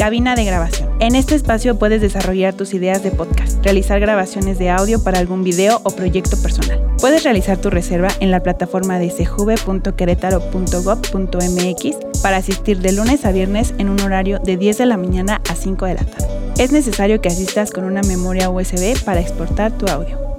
Cabina de grabación. En este espacio puedes desarrollar tus ideas de podcast, realizar grabaciones de audio para algún video o proyecto personal. Puedes realizar tu reserva en la plataforma de cjuve.querétaro.gov.mx para asistir de lunes a viernes en un horario de 10 de la mañana a 5 de la tarde. Es necesario que asistas con una memoria USB para exportar tu audio.